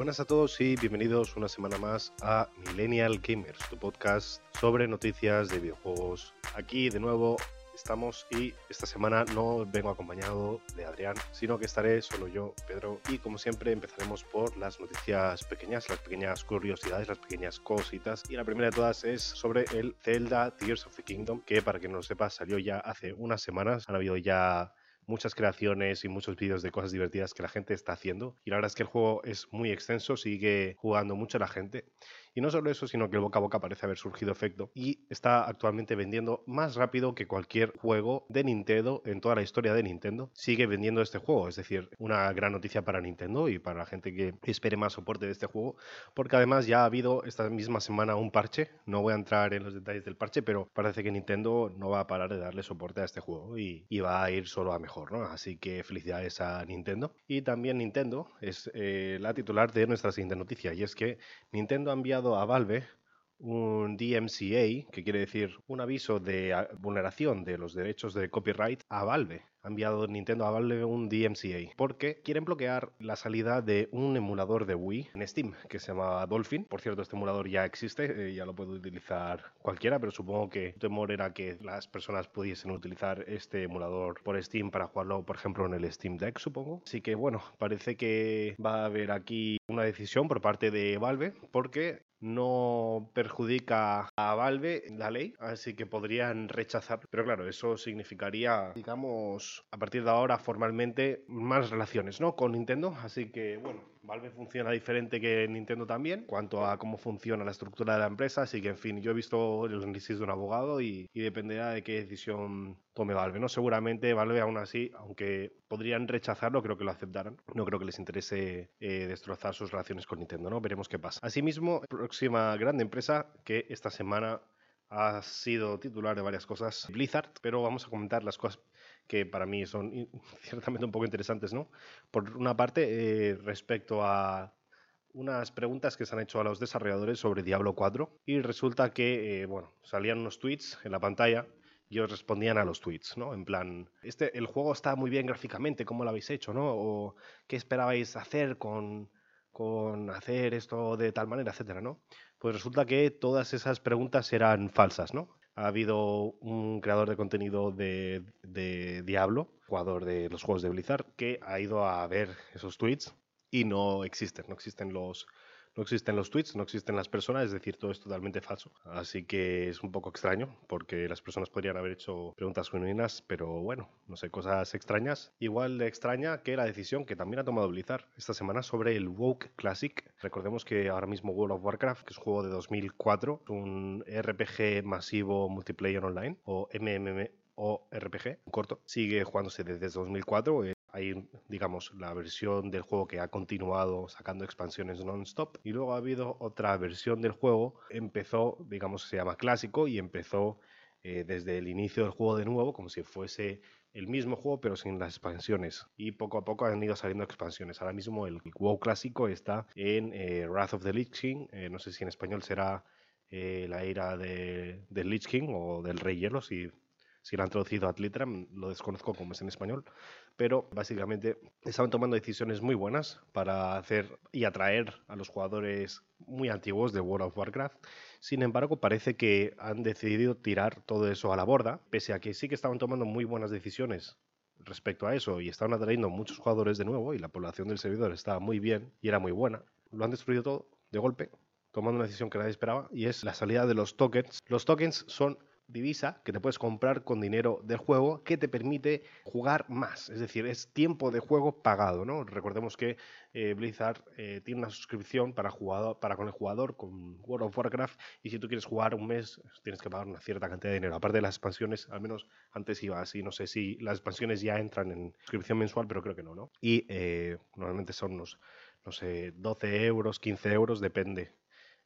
Buenas a todos y bienvenidos una semana más a Millennial Gamers, tu podcast sobre noticias de videojuegos. Aquí de nuevo estamos y esta semana no vengo acompañado de Adrián, sino que estaré solo yo, Pedro, y como siempre empezaremos por las noticias pequeñas, las pequeñas curiosidades, las pequeñas cositas. Y la primera de todas es sobre el Zelda Tears of the Kingdom, que para que no lo sepa salió ya hace unas semanas, han habido ya muchas creaciones y muchos vídeos de cosas divertidas que la gente está haciendo. Y la verdad es que el juego es muy extenso, sigue jugando mucho la gente. Y no solo eso, sino que el boca a boca parece haber surgido efecto y está actualmente vendiendo más rápido que cualquier juego de Nintendo en toda la historia de Nintendo. Sigue vendiendo este juego, es decir, una gran noticia para Nintendo y para la gente que espere más soporte de este juego, porque además ya ha habido esta misma semana un parche. No voy a entrar en los detalles del parche, pero parece que Nintendo no va a parar de darle soporte a este juego y, va a ir solo a mejor, ¿no? Así que felicidades a Nintendo. Y también Nintendo es eh, la titular de nuestra siguiente noticia y es que Nintendo ha enviado a Valve un DMCA, que quiere decir un aviso de vulneración de los derechos de copyright a Valve ha enviado Nintendo a Valve un DMCA porque quieren bloquear la salida de un emulador de Wii en Steam que se llama Dolphin. Por cierto, este emulador ya existe, eh, ya lo puede utilizar cualquiera, pero supongo que el temor era que las personas pudiesen utilizar este emulador por Steam para jugarlo, por ejemplo, en el Steam Deck, supongo. Así que bueno, parece que va a haber aquí una decisión por parte de Valve porque no perjudica a Valve la ley, así que podrían rechazar. Pero claro, eso significaría, digamos, a partir de ahora formalmente más relaciones ¿no? con Nintendo. Así que bueno, Valve funciona diferente que Nintendo también, cuanto a cómo funciona la estructura de la empresa. Así que en fin, yo he visto el análisis de un abogado y, dependerá de qué decisión tome Valve. ¿no? Seguramente Valve aún así, aunque podrían rechazarlo, creo que lo aceptarán. No creo que les interese eh, destrozar sus relaciones con Nintendo. ¿no? Veremos qué pasa. Asimismo, próxima gran empresa que esta semana ha sido titular de varias cosas, Blizzard, pero vamos a comentar las cosas que para mí son ciertamente un poco interesantes, ¿no? Por una parte, eh, respecto a unas preguntas que se han hecho a los desarrolladores sobre Diablo 4 y resulta que, eh, bueno, salían unos tweets en la pantalla y ellos respondían a los tweets, ¿no? En plan, este, el juego está muy bien gráficamente, ¿cómo lo habéis hecho, no? O qué esperabais hacer con, con hacer esto de tal manera, etcétera, ¿no? Pues resulta que todas esas preguntas eran falsas, ¿no? Ha habido un creador de contenido de, Diablo, jugador de los juegos de Blizzard, que ha ido a ver esos tweets y no existen, no existen los, no existen los tweets, no existen las personas, es decir, todo es totalmente falso. Así que es un poco extraño porque las personas podrían haber hecho preguntas genuinas, pero bueno, no sé, cosas extrañas. Igual de extraña que la decisión que también ha tomado Blizzard esta semana sobre el Woke Classic. Recordemos que ahora mismo World of Warcraft, que es un juego de 2004, un RPG masivo multiplayer online o MMM o RPG corto, sigue jugándose desde 2004. Hay, digamos, la versión del juego que ha continuado sacando expansiones non-stop. Y luego ha habido otra versión del juego. Empezó, digamos, se llama clásico y empezó eh, desde el inicio del juego de nuevo, como si fuese el mismo juego, pero sin las expansiones. Y poco a poco han ido saliendo expansiones. Ahora mismo el WoW clásico está en eh, Wrath of the Lich King. Eh, no sé si en español será la ira de, del Lich King o del Rey Hielo, si si lo han traducido a Tlitram, lo desconozco como es en español, pero básicamente estaban tomando decisiones muy buenas para hacer y atraer a los jugadores muy antiguos de World of Warcraft. Sin embargo, parece que han decidido tirar todo eso a la borda, pese a que sí que estaban tomando muy buenas decisiones respecto a eso y estaban atrayendo muchos jugadores de nuevo y la población del servidor estaba muy bien y era muy buena. Lo han destruido todo de golpe, tomando una decisión que nadie esperaba y es la salida de los tokens. Los tokens son divisa que te puedes comprar con dinero del juego que te permite jugar más. Es decir, es tiempo de juego pagado, ¿no? Recordemos que eh, Blizzard eh, tiene una suscripción para, jugador, para con el jugador con World of Warcraft y si tú quieres jugar un mes tienes que pagar una cierta cantidad de dinero. Aparte de las expansiones, al menos antes iba así, no sé si las expansiones ya entran en suscripción mensual, pero creo que no, ¿no? Y eh, normalmente son unos, no sé, 12 euros, 15 euros, depende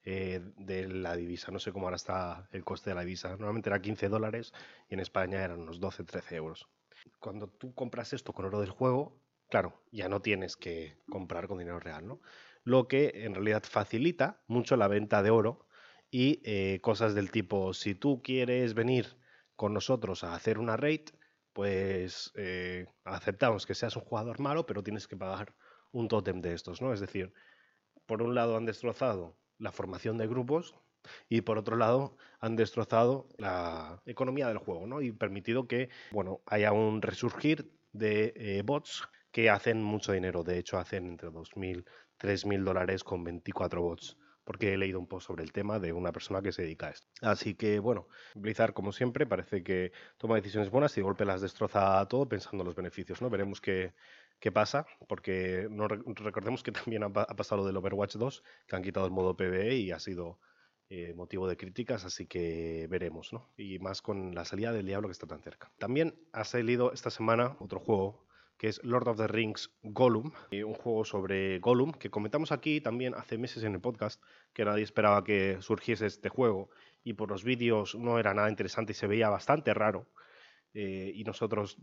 eh, de la divisa. No sé cómo ahora está el coste de la divisa. Normalmente era 15 dólares y en España eran unos 12, 13 euros. Cuando tú compras esto con oro del juego, claro, ya no tienes que comprar con dinero real, ¿no? Lo que en realidad facilita mucho la venta de oro y eh, cosas del tipo, si tú quieres venir con nosotros a hacer una raid, pues eh, aceptamos que seas un jugador malo, pero tienes que pagar un tótem de estos, ¿no? Es decir, por un lado han destrozado la formación de grupos y por otro lado han destrozado la economía del juego, ¿no? Y permitido que, bueno, haya un resurgir de eh, bots que hacen mucho dinero. De hecho, hacen entre 2.000, 3.000 dólares con 24 bots. Porque he leído un post sobre el tema de una persona que se dedica a esto. Así que, bueno, Blizzard, como siempre, parece que toma decisiones buenas y de golpe las destroza todo pensando en los beneficios, ¿no? Veremos qué, qué pasa, porque no, recordemos que también ha, ha pasado lo del Overwatch 2, que han quitado el modo PvE y ha sido eh, motivo de críticas, así que veremos, ¿no? Y más con la salida del diablo que está tan cerca. También ha salido esta semana otro juego que es Lord of the Rings Gollum, eh, un juego sobre Gollum que comentamos aquí también hace meses en el podcast, que nadie esperaba que surgiese este juego y por los vídeos no era nada interesante y se veía bastante raro. Eh, y nosotros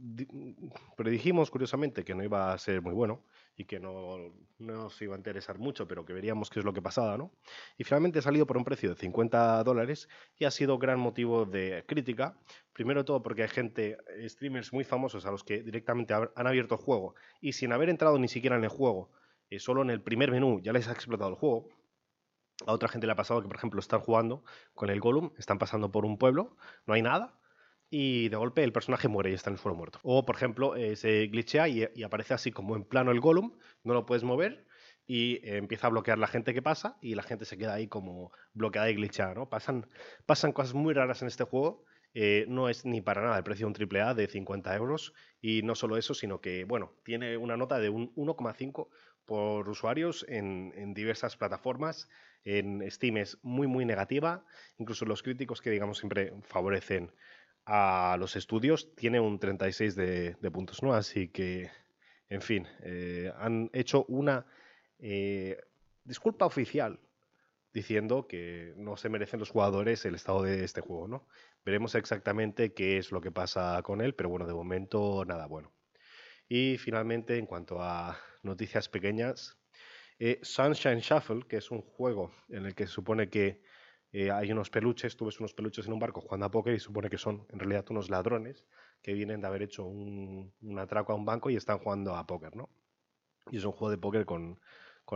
predijimos curiosamente que no iba a ser muy bueno y que no, nos iba a interesar mucho, pero que veríamos qué es lo que pasaba, ¿no? Y finalmente ha salido por un precio de 50 dólares y ha sido gran motivo de crítica. Primero todo porque hay gente, streamers muy famosos a los que directamente han abierto el juego y sin haber entrado ni siquiera en el juego, eh, solo en el primer menú ya les ha explotado el juego. A otra gente le ha pasado que, por ejemplo, están jugando con el Gollum, están pasando por un pueblo, no hay nada, y de golpe el personaje muere y está en el suelo muerto. O, por ejemplo, eh, se glitchea y, aparece así como en plano el Gollum, no lo puedes mover y eh, empieza a bloquear la gente que pasa y la gente se queda ahí como bloqueada y glitchada, ¿no? Pasan, pasan cosas muy raras en este juego. Eh, no es ni para nada el precio de un AAA de 50 euros y no solo eso, sino que, bueno, tiene una nota de un 1,5 por usuarios en, en, diversas plataformas. En Steam es muy, muy negativa. Incluso los críticos que, digamos, siempre favorecen a los estudios tiene un 36 de, puntos, ¿no? Así que, en fin, eh, han hecho una eh, disculpa oficial diciendo que no se merecen los jugadores el estado de este juego, ¿no? Veremos exactamente qué es lo que pasa con él, pero bueno, de momento nada bueno. Y finalmente, en cuanto a noticias pequeñas, eh, Sunshine Shuffle, que es un juego en el que se supone que eh, hay unos peluches, tú ves unos peluches en un barco jugando a póker y supone que son en realidad unos ladrones que vienen de haber hecho un, atraco a un banco y están jugando a póker, ¿no? Y es un juego de póker con,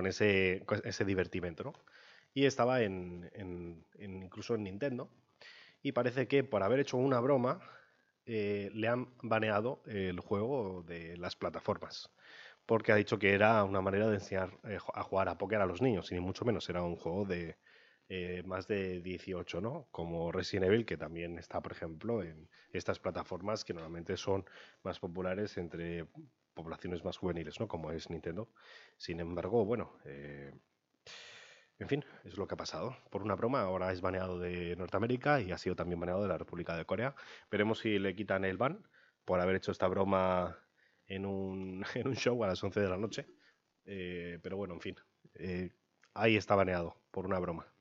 ese, ese divertimento, ¿no? Y estaba en, incluso en Nintendo. Y parece que por haber hecho una broma eh, le han baneado el juego de las plataformas. Porque ha dicho que era una manera de enseñar eh, a jugar a póker a los niños, y ni mucho menos era un juego de, eh, más de 18, ¿no? Como Resident Evil, que también está, por ejemplo, en estas plataformas que normalmente son más populares entre poblaciones más juveniles, ¿no? Como es Nintendo. Sin embargo, bueno, eh, en fin, es lo que ha pasado. Por una broma, ahora es baneado de Norteamérica y ha sido también baneado de la República de Corea. Veremos si le quitan el ban por haber hecho esta broma en un, show a las 11 de la noche. Eh, pero bueno, en fin, ahí está baneado por una broma.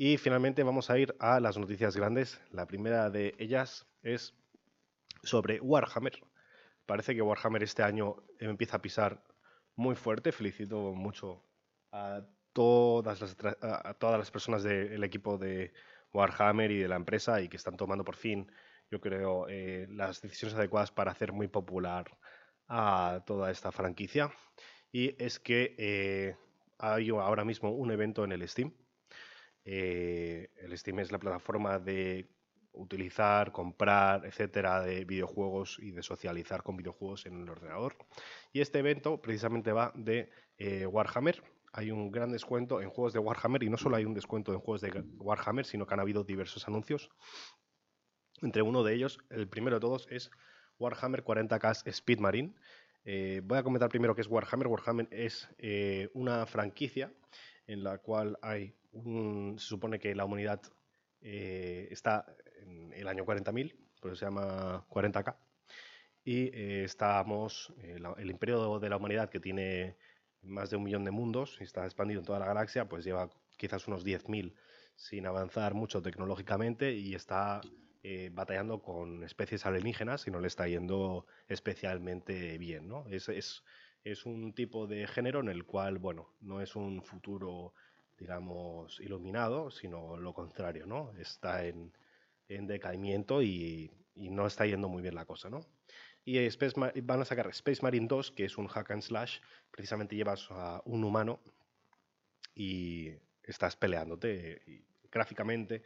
Y finalmente vamos a ir a las noticias grandes. La primera de ellas es sobre Warhammer. Parece que Warhammer este año empieza a pisar muy fuerte. Felicito mucho a todas las, todas las personas del equipo de Warhammer y de la empresa y que están tomando por fin, yo creo, eh, las decisiones adecuadas para hacer muy popular a toda esta franquicia. Y es que eh, hay ahora mismo un evento en el Steam eh, el Steam es la plataforma de utilizar, comprar, etcétera, de videojuegos y de socializar con videojuegos en el ordenador. Y este evento precisamente va de eh, Warhammer. Hay un gran descuento en juegos de Warhammer y no solo hay un descuento en juegos de Warhammer, sino que han habido diversos anuncios. Entre uno de ellos, el primero de todos, es Warhammer 40K Speed Marine. Eh, voy a comentar primero qué es Warhammer. Warhammer es una franquicia en la cual hay se supone que la humanidad eh, está en el año 40.000, por eso se llama 40K, y eh, estamos, eh, el imperio de la humanidad que tiene más de un millón de mundos y está expandido en toda la galaxia, pues lleva quizás unos 10.000 sin avanzar mucho tecnológicamente y está batallando con especies alienígenas y no le está yendo especialmente bien, ¿no? Es, es, es un tipo de género en el cual, bueno, no es un futuro digamos, iluminado, sino lo contrario, ¿no? Está en, en decaimiento y, y, no está yendo muy bien la cosa, ¿no? Y Space van a sacar Space Marine 2, que es un hack and slash, precisamente llevas a un humano y estás peleándote. Gráficamente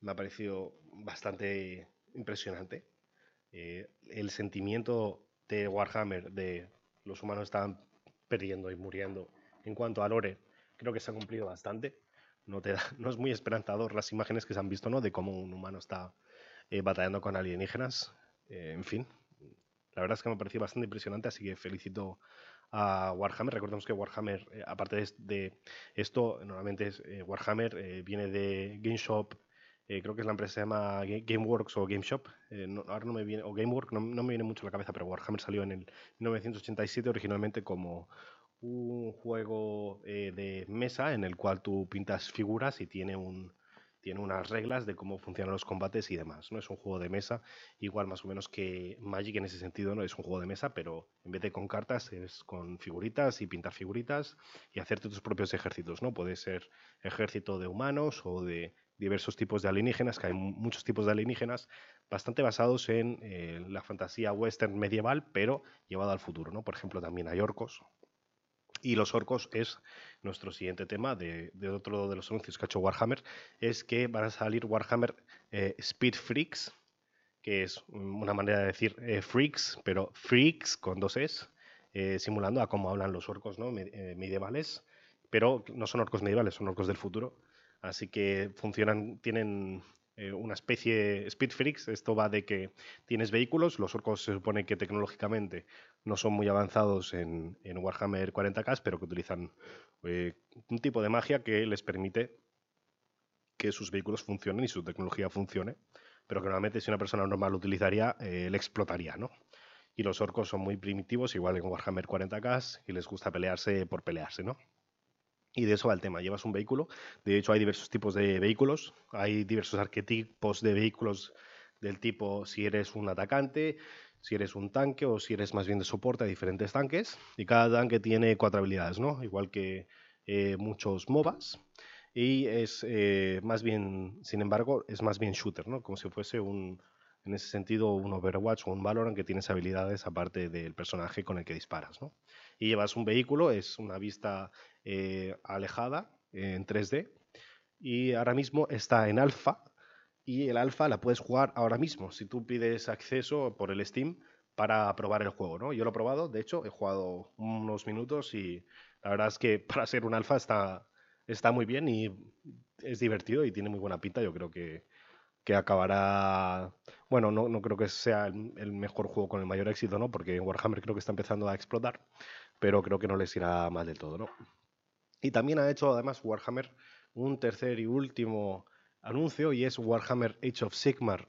me ha parecido bastante impresionante. Eh, el sentimiento de Warhammer de los humanos estaban perdiendo y muriendo en cuanto a lore, creo que se ha cumplido bastante. No, te no es muy esperanzador las imágenes que se han visto, ¿no? De cómo un humano está eh, batallando con alienígenas. Eh, en fin, la verdad es que me ha parecido bastante impresionante, así que felicito a Warhammer. Recordemos que Warhammer, eh, aparte de, esto, normalmente es, Warhammer viene de GameShop, creo que es la empresa se llama GameWorks o GameShop, ahora no me viene, o GameWorks, no, no, me viene mucho a la cabeza, pero Warhammer salió en el 1987 originalmente como un juego de mesa en el cual tú pintas figuras y tiene un, tiene unas reglas de cómo funcionan los combates y demás. No es un juego de mesa, igual más o menos que Magic en ese sentido, no es un juego de mesa, pero en vez de con cartas es con figuritas y pintar figuritas y hacerte tus propios ejércitos, ¿no? Puede ser ejército de humanos o de diversos tipos de alienígenas, que hay muchos tipos de alienígenas, bastante basados en eh, la fantasía western medieval, pero llevado al futuro, ¿no? Por ejemplo, también hay orcos, y los orcos es nuestro siguiente tema de, otro de los anuncios que ha hecho Warhammer, es que van a salir Warhammer eh, Speed Freaks, que es una manera de decir eh, freaks, pero freaks con dos es, simulando a cómo hablan los orcos ¿no? medievales, pero no son orcos medievales, son orcos del futuro. Así que funcionan, tienen eh, una especie Speed Freaks. Esto va de que tienes vehículos, los orcos se supone que tecnológicamente no son muy avanzados en, Warhammer 40k, pero que utilizan eh, un tipo de magia que les permite que sus vehículos funcionen y su tecnología funcione, pero que normalmente si una persona normal lo utilizaría, eh, explotaría, ¿no? Y los orcos son muy primitivos, igual en Warhammer 40k, y les gusta pelearse por pelearse, ¿no? Y de eso va el tema. Llevas un vehículo. De hecho, hay diversos tipos de vehículos. Hay diversos arquetipos de vehículos del tipo si eres un atacante, si eres un tanque o si eres más bien de soporte a diferentes tanques. Y cada tanque tiene cuatro habilidades, ¿no? Igual que eh, muchos MOBAs. Y es eh, más bien, sin embargo, es más bien shooter, ¿no? Como si fuese un, en ese sentido, un Overwatch o un Valorant que tienes habilidades aparte del personaje con el que disparas. Y llevas un vehículo, es una vista eh, alejada en 3D y ahora mismo está en alfa y el alfa la puedes jugar ahora mismo si tú pides acceso por el Steam para probar el juego, ¿no? Yo lo he probado, de hecho, he jugado unos minutos y la verdad es que para ser un alfa está, está muy bien y es divertido y tiene muy buena pinta. Yo creo que, que acabará. Bueno, no, no creo que sea el, el, mejor juego con el mayor éxito, ¿no? Porque Warhammer creo que está empezando a explotar, pero creo que no les irá mal del todo, ¿no? Y también ha hecho además Warhammer un tercer y último anuncio y es Warhammer Age of Sigmar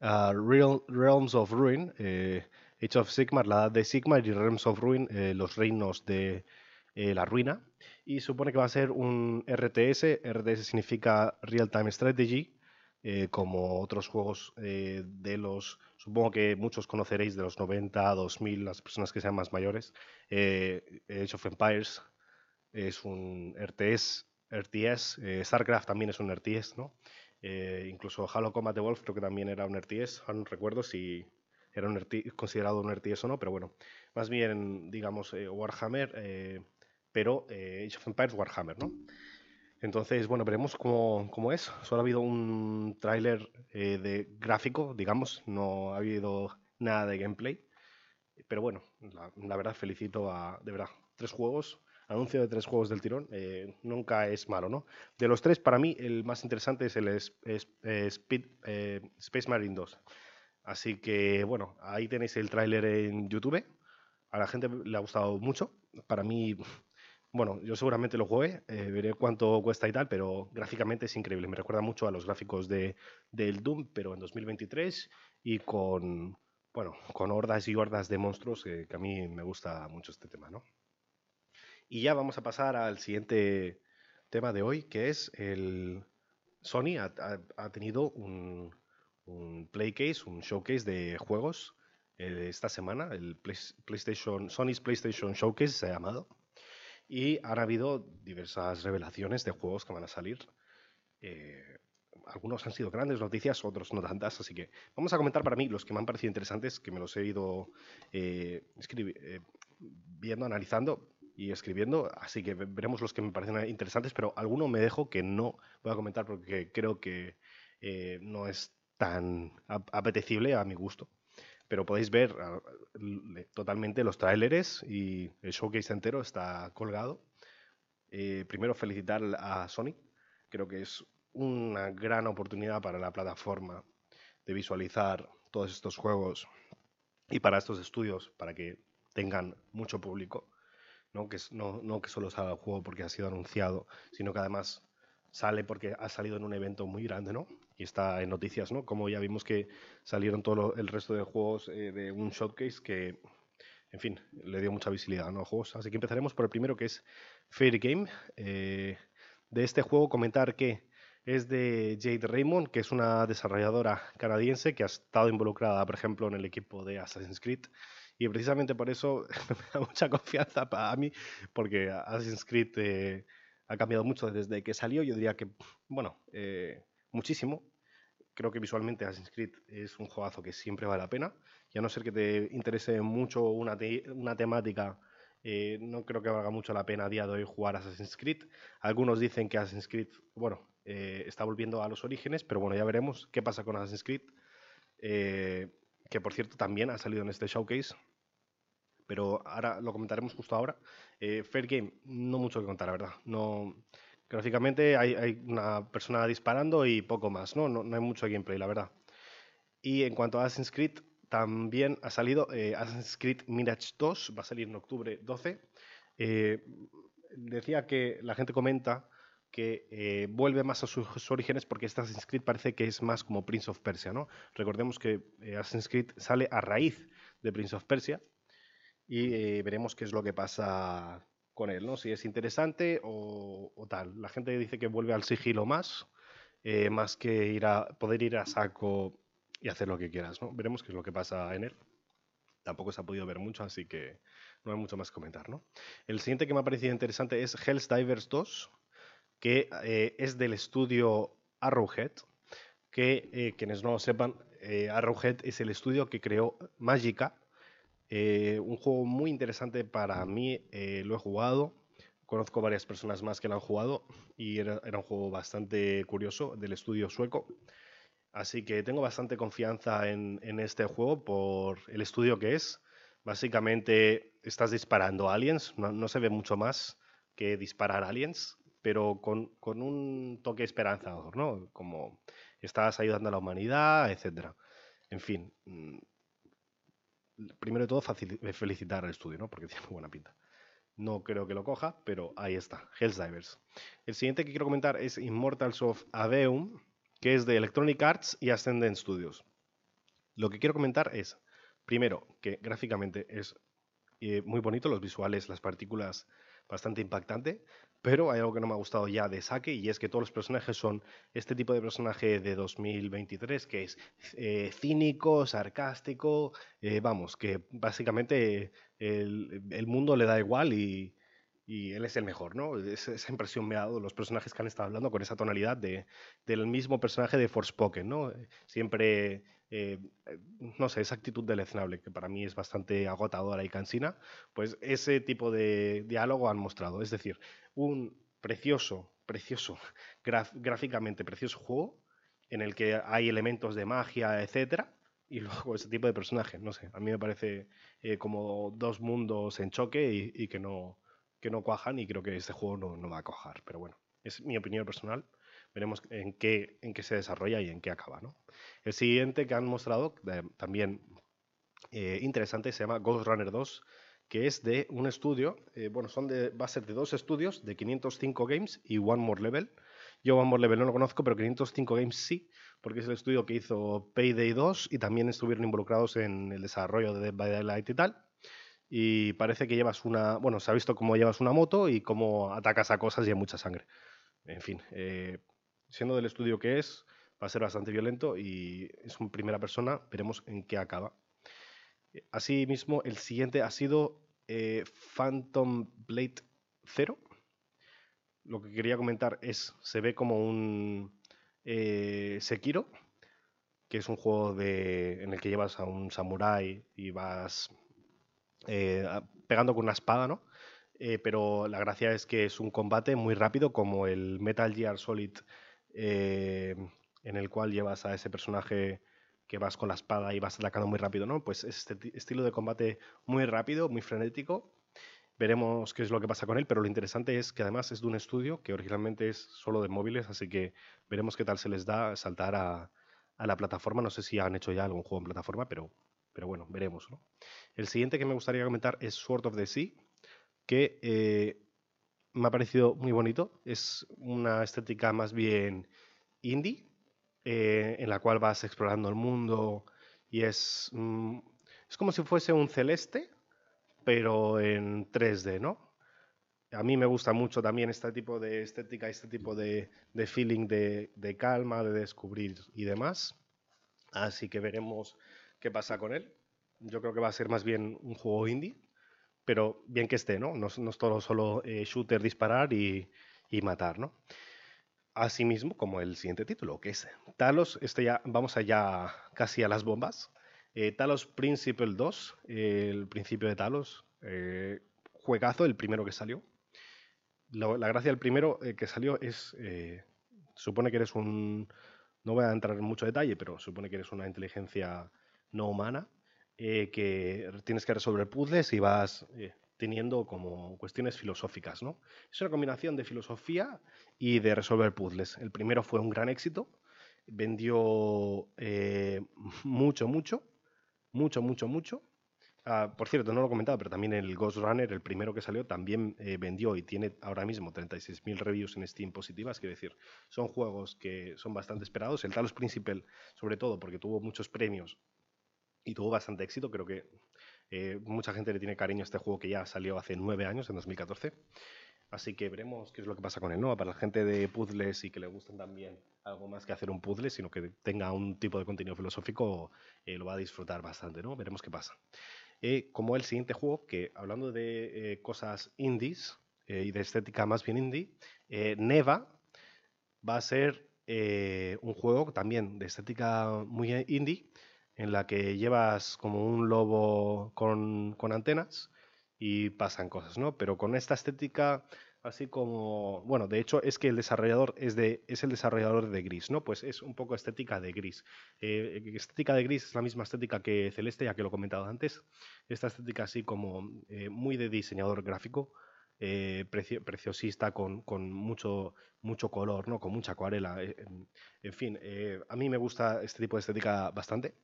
uh, Realms of Ruin. Eh, Age of Sigmar, la edad de Sigmar y Realms of Ruin, eh, los reinos de eh, la ruina. Y supone que va a ser un RTS. RTS significa Real Time Strategy. Como otros juegos de los, supongo que muchos conoceréis de los 90, 2000, las personas que sean más mayores, Age of Empires, es un RTS, RTS eh, StarCraft también es un RTS, ¿no? Eh, incluso Halo Combat Evolved creo que también era un RTS, no recuerdo si era un considerado un RTS o no, pero bueno, más bien, digamos, eh, Warhammer, pero Age of Empires Warhammer, ¿no? Entonces, bueno, veremos cómo, cómo es. Solo ha habido un tráiler de gráfico, digamos, no ha habido nada de gameplay. Pero bueno, la, verdad felicito a, de verdad, tres juegos anuncio de tres juegos del tirón, eh, nunca es malo, ¿no? De los tres, para mí, el más interesante es el eh, Speed, eh, Space Marine 2. Así que, bueno, ahí tenéis el tráiler en YouTube. A la gente le ha gustado mucho. Para mí, bueno, yo seguramente lo juegue, veré cuánto cuesta y tal, pero gráficamente es increíble. Me recuerda mucho a los gráficos de, del Doom, pero en 2023 y con, bueno, con hordas y hordas de monstruos, que a mí me gusta mucho este tema, ¿no? Y ya vamos a pasar al siguiente tema de hoy, que es el Sony ha, tenido un, un Playcase, un showcase de juegos eh, esta semana, el PlayStation, Sony's PlayStation Showcase se ha llamado, y han habido diversas revelaciones de juegos que van a salir. Eh, algunos han sido grandes noticias, otros no tantas, así que vamos a comentar para mí los que me han parecido interesantes, que me los he ido eh, viendo, analizando y escribiendo, así que veremos los que me parecen interesantes, pero alguno me dejo que no voy a comentar porque creo que eh, no es tan apetecible a mi gusto. Pero podéis ver ah, totalmente los tráileres y el showcase entero está colgado. Eh, primero felicitar a Sony, creo que es una gran oportunidad para la plataforma de visualizar todos estos juegos y para estos estudios, para que tengan mucho público ¿no? Que, no que solo salga el juego porque ha sido anunciado, sino que además sale porque ha salido en un evento muy grande, ¿no? Y está en noticias, ¿no? Como ya vimos que salieron todo el resto de juegos eh, de un showcase que, en fin, le dio mucha visibilidad a los juegos. Así que empezaremos por el primero que es Fair Game. Eh, de este juego comentar que es de Jade Raymond, que es una desarrolladora canadiense que ha estado involucrada, por ejemplo, en el equipo de Assassin's Creed y precisamente por eso me da mucha confianza para mí, porque Assassin's Creed eh, ha cambiado mucho desde que salió. Yo diría que, bueno, eh, muchísimo. Creo que visualmente Assassin's Creed es un juegazo que siempre vale la pena. Y a no ser que te interese mucho una, una temática, eh, no creo que valga mucho la pena a día de hoy jugar Assassin's Creed. Algunos dicen que Assassin's Creed, bueno, está volviendo a los orígenes, pero bueno, ya veremos qué pasa con Assassin's Creed. que por cierto también ha salido en este showcase pero ahora lo comentaremos justo ahora. Eh, Fair Game, no mucho que contar, la verdad. No, gráficamente hay, una persona disparando y poco más, ¿no? ¿no? hay mucho gameplay, la verdad. Y en cuanto a Assassin's Creed, también ha salido eh, Assassin's Creed Mirage 2, va a salir en octubre 12. Eh, decía que la gente comenta que vuelve más a sus, orígenes porque este Assassin's Creed parece que es más como Prince of Persia, ¿no? Recordemos que Assassin's Creed sale a raíz de Prince of Persia y eh, veremos qué es lo que pasa con él, ¿no? Si es interesante o, tal. La gente dice que vuelve al sigilo más, eh, más que ir a, poder ir a saco y hacer lo que quieras, ¿no? Veremos qué es lo que pasa en él. Tampoco se ha podido ver mucho, así que no hay mucho más que comentar, ¿no? El siguiente que me ha parecido interesante es Hell's Divers 2, que eh, es del estudio Arrowhead, que quienes no lo sepan, Arrowhead es el estudio que creó Magica, eh, un juego muy interesante para mí, eh, lo he jugado, conozco varias personas más que lo han jugado y era, un juego bastante curioso del estudio sueco. Así que tengo bastante confianza en, este juego por el estudio que es. Básicamente estás disparando aliens, no, se ve mucho más que disparar aliens, pero con, con, un toque esperanzador, ¿no? Como estás ayudando a la humanidad, etc. En fin, mm, primero de todo, eh, felicitar al estudio, ¿no? Porque tiene muy buena pinta. No creo que lo coja, pero ahí está, Hells Divers. El siguiente que quiero comentar es Immortals of Aveum, que es de Electronic Arts y Ascendent Studios. Lo que quiero comentar es, primero, que gráficamente es eh, muy bonito, los visuales, las partículas, bastante impactante. Pero hay algo que no me ha gustado ya de Sake y es que todos los personajes son este tipo de personaje de 2023 que es eh, cínico, sarcástico, eh, vamos, que básicamente el, mundo le da igual y, él es el mejor, ¿no? esa impresión me ha dado los personajes que han estado hablando con esa tonalidad de, del mismo personaje de Forspoken, ¿no? Siempre eh, no sé, esa actitud deleznable que para mí es bastante agotadora y cansina, pues ese tipo de diálogo han mostrado. Es decir, un precioso, precioso, gráficamente precioso juego en el que hay elementos de magia, etcétera, y luego ese tipo de personaje, no sé, a mí me parece eh, como dos mundos en choque y, que, no, que no cuajan y creo que este juego no, no va a cuajar, pero bueno, es mi opinión personal veremos en qué, en qué se desarrolla y en qué acaba. ¿no? El siguiente que han mostrado, también eh, interesante, se llama Ghost Runner 2, que es de un estudio, eh, bueno, son va a ser de dos estudios, de 505 Games y One More Level. Yo One More Level no lo conozco, pero 505 Games sí, porque es el estudio que hizo Payday 2 y también estuvieron involucrados en el desarrollo de Dead by Daylight y tal. Y parece que llevas una, bueno, se ha visto cómo llevas una moto y cómo atacas a cosas y hay mucha sangre. En fin, eh, siendo del estudio que es, va a ser bastante violento y es una primera persona, veremos en qué acaba. Asimismo, el siguiente ha sido eh, Phantom Blade 0. Lo que quería comentar es, se ve como un eh, Sekiro, que es un juego de, en el que llevas a un samurái y vas eh, pegando con una espada, ¿no? eh, pero la gracia es que es un combate muy rápido, como el Metal Gear Solid, eh, en el cual llevas a ese personaje que vas con la espada y vas atacando muy rápido, ¿no? Pues es este estilo de combate muy rápido, muy frenético. Veremos qué es lo que pasa con él, pero lo interesante es que además es de un estudio que originalmente es solo de móviles, así que veremos qué tal se les da saltar a, la plataforma. No sé si han hecho ya algún juego en plataforma, pero, pero bueno, veremos. El siguiente que me gustaría comentar es Sword of the Sea, que eh, me ha parecido muy bonito. Es una estética más bien indie, eh, en la cual vas explorando el mundo y es, mm, es como si fuese un celeste, pero en 3D, ¿no? A mí me gusta mucho también este tipo de estética, este tipo de, feeling de, calma, de descubrir y demás. Así que veremos qué pasa con él. Yo creo que va a ser más bien un juego indie pero bien que esté, ¿no? No, no es todo solo eh, shooter, disparar y, y, matar, ¿no? Asimismo, como el siguiente título, que es Talos, este ya, vamos allá casi a las bombas. Eh, Talos Principle 2, eh, el principio de Talos, eh, juegazo, el primero que salió. La, gracia del primero eh, que salió es, eh, supone que eres un, no voy a entrar en mucho detalle, pero supone que eres una inteligencia no humana eh, que tienes que resolver puzzles y vas eh, teniendo como cuestiones filosóficas, ¿no? Es una combinación de filosofía y de resolver puzzles. El primero fue un gran éxito, vendió eh, mucho, mucho, mucho, mucho, mucho. Ah, por cierto, no lo he comentado, pero también el Ghost Runner, el primero que salió, también vendió y tiene ahora mismo 36.000 reviews en Steam positivas. Quiero decir, son juegos que son bastante esperados. El Talos Principal, sobre todo, porque tuvo muchos premios y tuvo bastante éxito. Creo que eh, mucha gente le tiene cariño a este juego que ya salió hace nueve años, en 2014. Así que veremos qué es lo que pasa con él, ¿no? Para la gente de puzzles y que le gusten también algo más que hacer un puzzle, sino que tenga un tipo de contenido filosófico, eh, lo va a disfrutar bastante, ¿no? Veremos qué pasa. Eh, como el siguiente juego, que hablando de eh, cosas indies eh, y de estética más bien indie, Neva va a ser un juego también de estética muy indie, en la que llevas como un lobo con, con antenas y pasan cosas, ¿no? Pero con esta estética así como, bueno, de hecho es que el desarrollador es, de, es el desarrollador de Gris, ¿no? Pues es un poco estética de Gris. Eh, estética de Gris es la misma estética que Celeste, ya que lo he comentado antes. Esta estética así como eh, muy de diseñador gráfico, eh, precio, preciosista, con, con, mucho, mucho color, ¿no? Con mucha acuarela. En, fin, a mí me gusta este tipo de estética bastante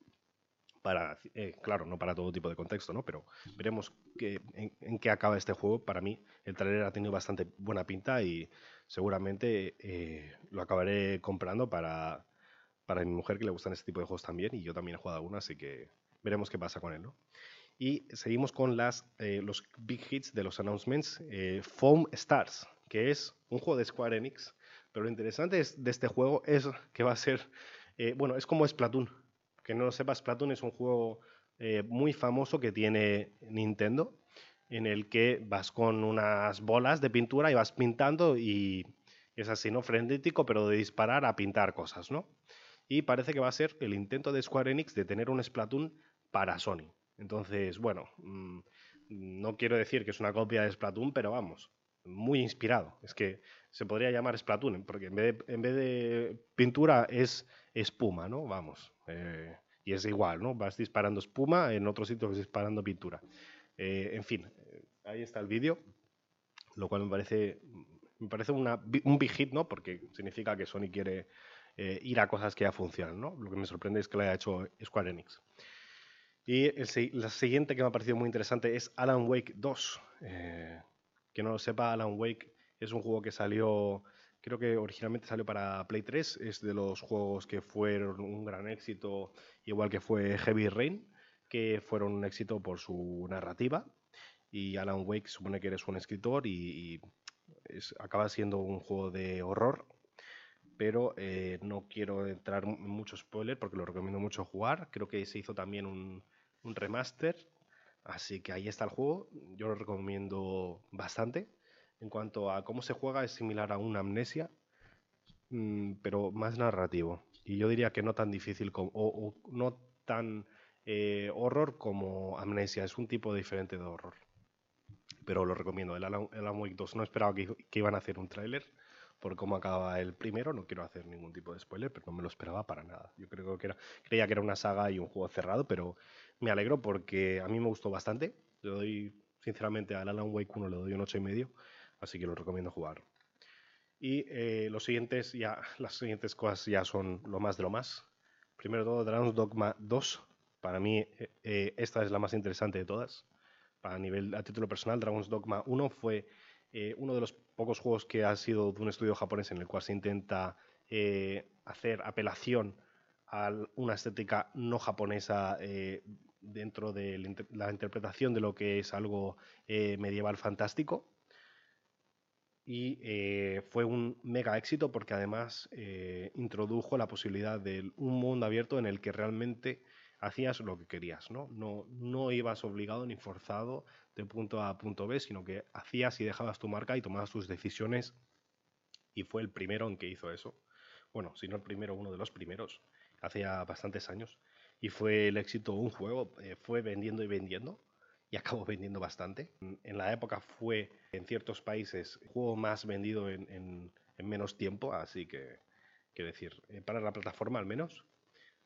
eh, claro, no para todo tipo de contexto, ¿no? Pero veremos que, en, qué acaba este juego. Para mí, el trailer ha tenido bastante buena pinta y seguramente eh, lo acabaré comprando para, para mi mujer que le gustan este tipo de juegos también y yo también he jugado alguna, así que veremos qué pasa con él, ¿no? Y seguimos con las, eh, los big hits de los announcements. Foam Stars, que es un juego de Square Enix, pero lo interesante es, de este juego es que va a ser, bueno, es como Splatoon que no lo sepas, Splatoon es un juego eh, muy famoso que tiene Nintendo, en el que vas con unas bolas de pintura y vas pintando y es así, ¿no? Frenético, pero de disparar a pintar cosas, ¿no? Y parece que va a ser el intento de Square Enix de tener un Splatoon para Sony. Entonces, bueno, mmm, no quiero decir que es una copia de Splatoon, pero vamos, muy inspirado. Es que se podría llamar Splatoon, porque en vez de, en vez de pintura es espuma, ¿no? Vamos. Eh, y es igual, ¿no? Vas disparando espuma, en otros sitios vas disparando pintura. Eh, en fin, eh, ahí está el vídeo, lo cual me parece, me parece una, un big hit, ¿no? Porque significa que Sony quiere ir a cosas que ya funcionan, ¿no? Lo que me sorprende es que lo haya hecho Square Enix. Y el, la siguiente que me ha parecido muy interesante es Alan Wake 2. Eh, que no lo sepa, Alan Wake es un juego que salió Creo que originalmente salió para Play 3, es de los juegos que fueron un gran éxito, igual que fue Heavy Rain, que fueron un éxito por su narrativa. Y Alan Wake supone que eres un escritor y, es, acaba siendo un juego de horror, pero eh, no quiero entrar en mucho spoiler porque lo recomiendo mucho jugar. Creo que se hizo también un, un remaster, así que ahí está el juego. Yo lo recomiendo bastante. En cuanto a cómo se juega, es similar a una amnesia, mmm, pero más narrativo. Y yo diría que no tan difícil como, o, no tan eh, horror como amnesia. Es un tipo diferente de horror. pero lo recomiendo. El Alan, Wake 2 no esperaba que, iban a hacer un tráiler por cómo acaba el primero. No quiero hacer ningún tipo de spoiler, pero no me lo esperaba para nada. Yo creo que era, creía que era una saga y un juego cerrado, pero me alegro porque a mí me gustó bastante. Le doy, sinceramente, al Alan Wake 1 le doy un 8,5, y medio, así que lo recomiendo jugar. Y eh, los siguientes, ya, las siguientes cosas ya son lo más de lo más. Primero todo, Dragon's Dogma 2. Para mí, eh, eh, esta es la más interesante de todas. A nivel, a título personal, Dragon's Dogma 1 fue uno de los pocos juegos que ha sido de un estudio japonés en el cual se intenta hacer apelación a una estética no japonesa dentro de la interpretación de lo que es algo medieval fantástico y eh, fue un mega éxito porque además eh, introdujo la posibilidad de un mundo abierto en el que realmente hacías lo que querías, ¿no? No, no ibas obligado ni forzado de punto A a punto B, sino que hacías y dejabas tu marca y tomabas tus decisiones y fue el primero en que hizo eso. Bueno, si no el primero, uno de los primeros, hace bastantes años. Y fue el éxito un juego, eh, fue vendiendo y vendiendo y acabó vendiendo bastante. En la época fue, en ciertos países, el juego más vendido en, menos tiempo, así que, quiero decir, eh, para la plataforma al menos.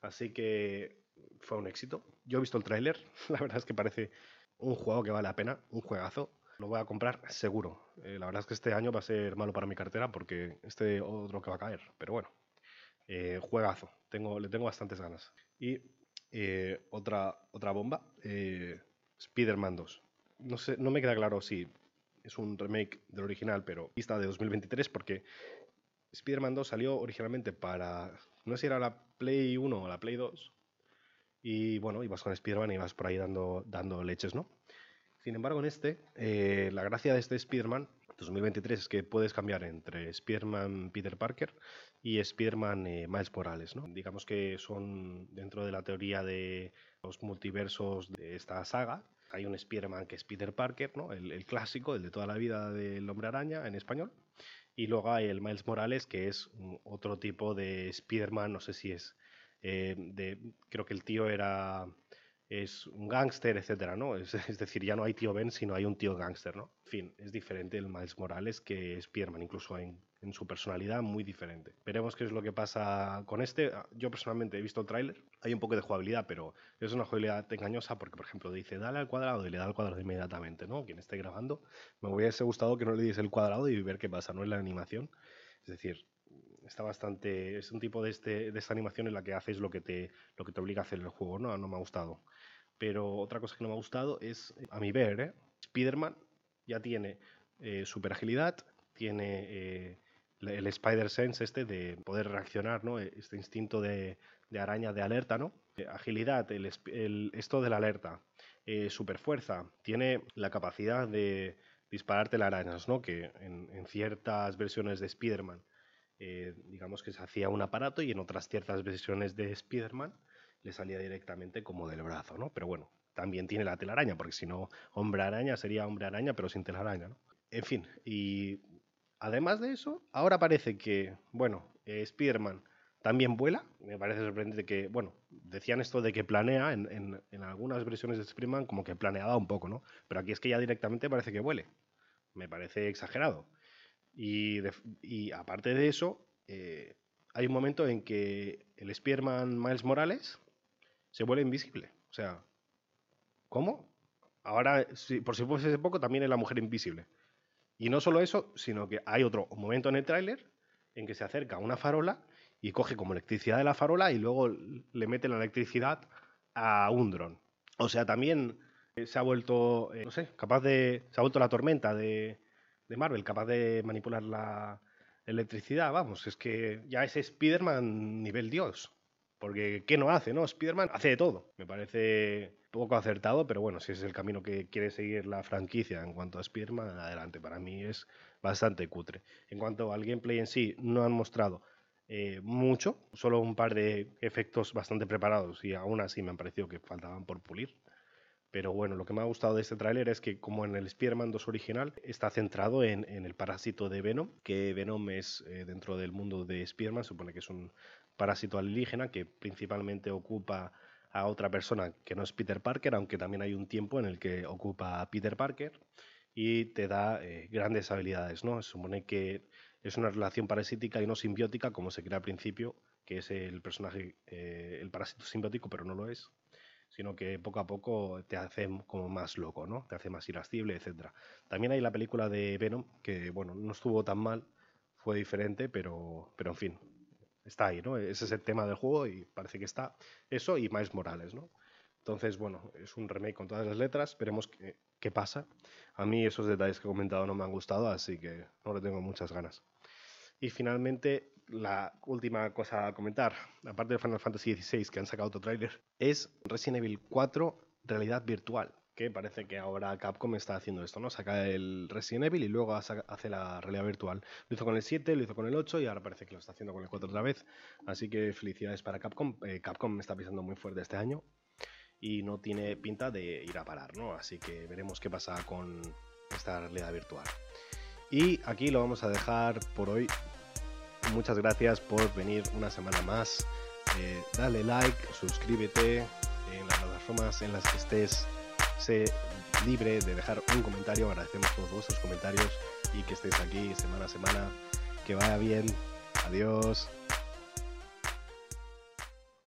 Así que fue un éxito. Yo he visto el tráiler, la verdad es que parece un juego que vale la pena, un juegazo. Lo voy a comprar seguro. Eh, la verdad es que este año va a ser malo para mi cartera porque este otro que va a caer. Pero bueno, eh, juegazo. Tengo, le tengo bastantes ganas. Y otra, otra bomba. Spider-Man 2. No, sé, no me queda claro si es un remake del original, pero está de 2023 porque Spider-Man 2 salió originalmente para, no sé si era la Play 1 o la Play 2. Y bueno, ibas con Spider-Man y ibas por ahí dando, dando leches, ¿no? Sin embargo, en este, eh, la gracia de este Spider-Man 2023 es que puedes cambiar entre Spider-Man Peter Parker y Spider-Man eh, Miles Morales, ¿no? Digamos que son dentro de la teoría de los multiversos de esta saga. Hay un Spider-Man que es Peter Parker, ¿no? El, clásico, el de toda la vida del hombre araña en español. Y luego hay el Miles Morales, que es otro tipo de Spider-Man, no sé si es eh, de, creo que el tío era es un gángster, etcétera, ¿no? Es, decir, ya no hay tío Ben, sino hay un tío gángster, ¿no? En fin, es diferente el Miles Morales que Spearman, incluso en, su personalidad muy diferente. Veremos qué es lo que pasa con este. Yo personalmente he visto el tráiler, hay un poco de jugabilidad, pero es una jugabilidad engañosa porque, por ejemplo, dice dale al cuadrado y le da al cuadrado inmediatamente, ¿no? Quien esté grabando, me hubiese gustado que no le diese el cuadrado y ver qué pasa, ¿no? En la animación. Es decir, está bastante. Es un tipo de, este, de esta animación en la que haces lo que te, lo que te obliga a hacer el juego, ¿no? No me ha gustado. Pero otra cosa que no me ha gustado es, a mi ver, ¿eh? Spider-Man ya tiene eh, super agilidad, tiene eh, el Spider Sense este de poder reaccionar, ¿no? Este instinto de, araña de alerta, ¿no? Eh, agilidad, el, esto de la alerta, super fuerza, tiene la capacidad de dispararte las arañas, ¿no? Que en, en ciertas versiones de Spider-Man, digamos que se hacía un aparato y en otras ciertas versiones de Spider-Man le salía directamente como del brazo, ¿no? Pero bueno, también tiene la telaraña, porque si no, hombre araña sería hombre araña, pero sin telaraña, ¿no? En fin, y además de eso, ahora parece que, bueno, eh, Spider-Man también vuela. Me parece sorprendente que, bueno, decían esto de que planea, en, algunas versiones de Spider-Man como que planeaba un poco, ¿no? Pero aquí es que ya directamente parece que vuele. Me parece exagerado. Y, aparte de eso, eh, hay un momento en que el Spider-Man Miles Morales se vuelve invisible. O sea, ¿cómo? Ahora, por si fuese poco, también es la mujer invisible. Y no solo eso, sino que hay otro momento en el tráiler en que se acerca una farola y coge como electricidad de la farola y luego le mete la electricidad a un dron. O sea, también eh, se ha vuelto, eh, no sé, capaz de. Se ha vuelto la tormenta de, de Marvel, capaz de manipular la electricidad. Vamos, es que ya es Spider-Man nivel Dios. Porque, ¿qué no hace? No, Spider-Man hace de todo. Me parece poco acertado, pero bueno, si es el camino que quiere seguir la franquicia en cuanto a Spider-Man, adelante. Para mí es bastante cutre. En cuanto al gameplay en sí, no han mostrado eh, mucho, solo un par de efectos bastante preparados y aún así me han parecido que faltaban por pulir. Pero bueno, lo que me ha gustado de este tráiler es que como en el Spider-Man 2 original, está centrado en, el parásito de Venom, que Venom es eh, dentro del mundo de Spider-Man, supone que es un parásito alienígena que principalmente ocupa a otra persona que no es Peter Parker, aunque también hay un tiempo en el que ocupa a Peter Parker. y te da eh, grandes habilidades, ¿no? Se supone que es una relación parasítica y no simbiótica, como se crea al principio, que es el personaje, eh, el parásito simbiótico, pero no lo es, sino que poco a poco te hace como más loco, ¿no? Te hace más irascible, etc. También hay la película de Venom, que, bueno, no estuvo tan mal, fue diferente, pero, pero en fin, está ahí, ¿no? Ese es el tema del juego y parece que está eso y Miles Morales, ¿no? Entonces, bueno, es un remake con todas las letras, veremos qué, qué pasa. A mí esos detalles que he comentado no me han gustado, así que no le tengo muchas ganas. Y finalmente, la última cosa a comentar, aparte de Final Fantasy XVI que han sacado otro tráiler, es Resident Evil 4 realidad virtual, que parece que ahora Capcom está haciendo esto, ¿no? Saca el Resident Evil y luego hace la realidad virtual. Lo hizo con el 7, lo hizo con el 8 y ahora parece que lo está haciendo con el 4 otra vez. Así que felicidades para Capcom. Eh, Capcom está pisando muy fuerte este año y no tiene pinta de ir a parar, ¿no? Así que veremos qué pasa con esta realidad virtual. Y aquí lo vamos a dejar por hoy. Muchas gracias por venir una semana más. Eh, dale like, suscríbete en las plataformas en las que estés. Sé libre de dejar un comentario. Agradecemos todos vuestros comentarios y que estés aquí semana a semana. Que vaya bien. Adiós.